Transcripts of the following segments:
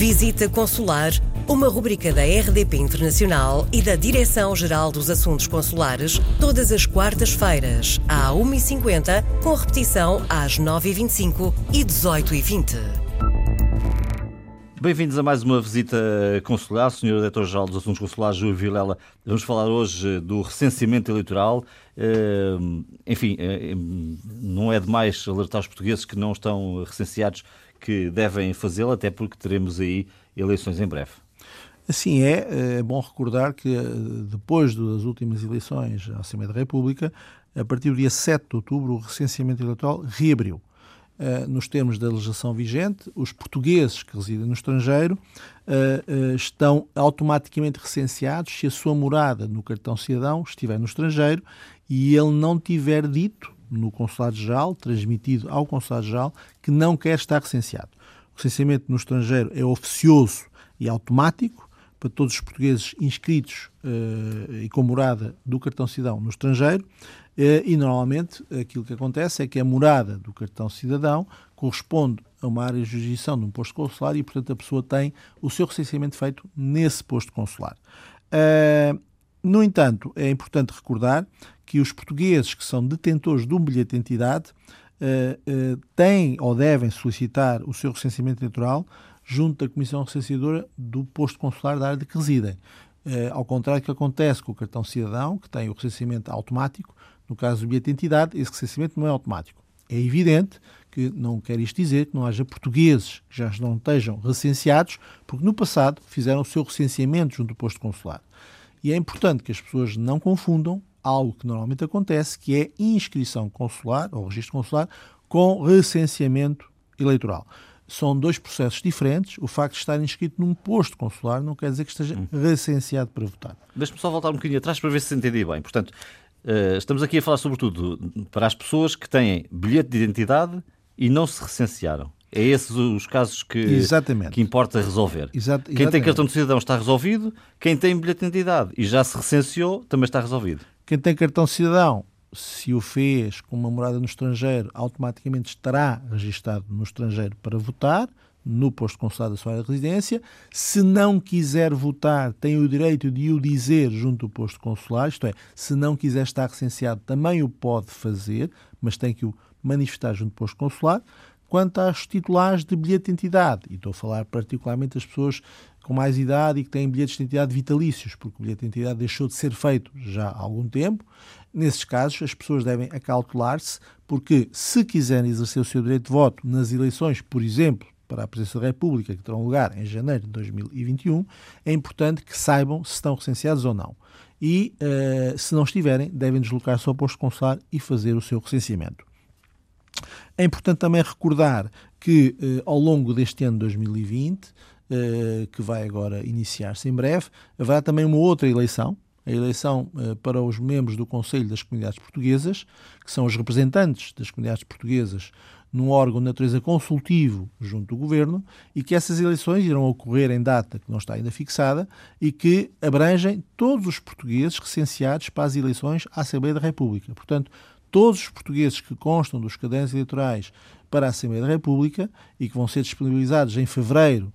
Visita Consular, uma rubrica da RDP Internacional e da Direção-Geral dos Assuntos Consulares, todas as quartas-feiras, à 1h50, com repetição às 9h25 e 18h20. Bem-vindos a mais uma visita consular. Senhor Diretor-Geral dos Assuntos Consulares, Júlio Vilela, vamos falar hoje do recenseamento eleitoral. Eh, enfim, eh, não é demais alertar os portugueses que não estão recenseados que devem fazê-lo, até porque teremos aí eleições em breve. Assim é, é bom recordar que eh, depois das últimas eleições à Assembleia da República, a partir do dia 7 de outubro, o recenseamento eleitoral reabriu. Uh, nos termos da legislação vigente, os portugueses que residem no estrangeiro uh, estão automaticamente recenseados se a sua morada no cartão cidadão estiver no estrangeiro e ele não tiver dito no Consulado-Geral, transmitido ao Consulado-Geral, que não quer estar recenseado. O recenseamento no estrangeiro é oficioso e automático para todos os portugueses inscritos uh, e com morada do cartão cidadão no estrangeiro uh, e normalmente aquilo que acontece é que a morada do cartão cidadão corresponde a uma área de jurisdição de um posto consular e, portanto, a pessoa tem o seu recenseamento feito nesse posto consular. Uh, no entanto, é importante recordar que os portugueses que são detentores de um bilhete de identidade uh, uh, têm ou devem solicitar o seu recenseamento eleitoral junto da Comissão Recenseadora do posto consular da área de que residem. Uh, ao contrário do que acontece com o cartão cidadão, que tem o recenseamento automático, no caso do bilhete de identidade, esse recenseamento não é automático. É evidente que não quer isto dizer que não haja portugueses que já não estejam recenseados, porque no passado fizeram o seu recenseamento junto do posto consular. E é importante que as pessoas não confundam algo que normalmente acontece, que é inscrição consular ou registro consular com recenseamento eleitoral. São dois processos diferentes. O facto de estar inscrito num posto consular não quer dizer que esteja hum. recenseado para votar. Deixe-me só voltar um bocadinho atrás para ver se entendi bem. Portanto, eh, estamos aqui a falar sobretudo para as pessoas que têm bilhete de identidade e não se recensearam. É esses os casos que, Exatamente. que importa resolver. Exato, quem tem cartão de cidadão está resolvido, quem tem bilhete de identidade e já se recenseou também está resolvido. Quem tem cartão de cidadão, se o fez com uma morada no estrangeiro, automaticamente estará registado no estrangeiro para votar, no posto consular da sua área de residência. Se não quiser votar, tem o direito de o dizer junto do posto consular, isto é, se não quiser estar recenseado, também o pode fazer, mas tem que o manifestar junto do posto consular. Quanto aos titulares de bilhete de identidade, e estou a falar particularmente das pessoas com mais idade e que têm bilhetes de identidade vitalícios, porque o bilhete de identidade deixou de ser feito já há algum tempo. Nesses casos, as pessoas devem acautelar-se, porque se quiserem exercer o seu direito de voto nas eleições, por exemplo, para a Presidência da República, que terão lugar em janeiro de 2021, é importante que saibam se estão recenseados ou não. E, uh, se não estiverem, devem deslocar-se ao posto consular e fazer o seu recenseamento. É importante também recordar que, uh, ao longo deste ano de 2020, eh, que vai agora iniciar-se em breve, haverá também uma outra eleição, a eleição eh, para os membros do Conselho das Comunidades Portuguesas, que são os representantes das comunidades portuguesas num órgão de natureza consultivo junto do Governo e que essas eleições irão ocorrer em data que não está ainda fixada e que abrangem todos os portugueses recenseados para as eleições à Assembleia da República. Portanto, todos os portugueses que constam dos cadernos eleitorais para a Assembleia da República e que vão ser disponibilizados em fevereiro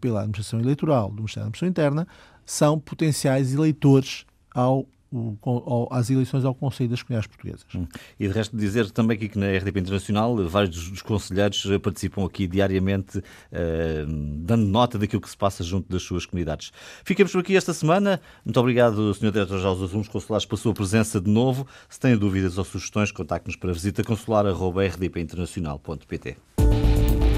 pela administração eleitoral do Ministério da Administração Interna são potenciais eleitores ao o, às eleições ao Conselho das Comunidades Portuguesas. Hum. E de resto dizer também aqui que na RDP Internacional vários dos, dos conselheiros eh, participam aqui diariamente uh, dando nota daquilo que se passa junto das suas comunidades. Ficamos por aqui esta semana. Muito obrigado, Sr. Diretor-Geral dos Assuntos Consulares, pela sua presença de novo. Se têm dúvidas ou sugestões, contacte-nos para visita consular.rdpinternacional.pt.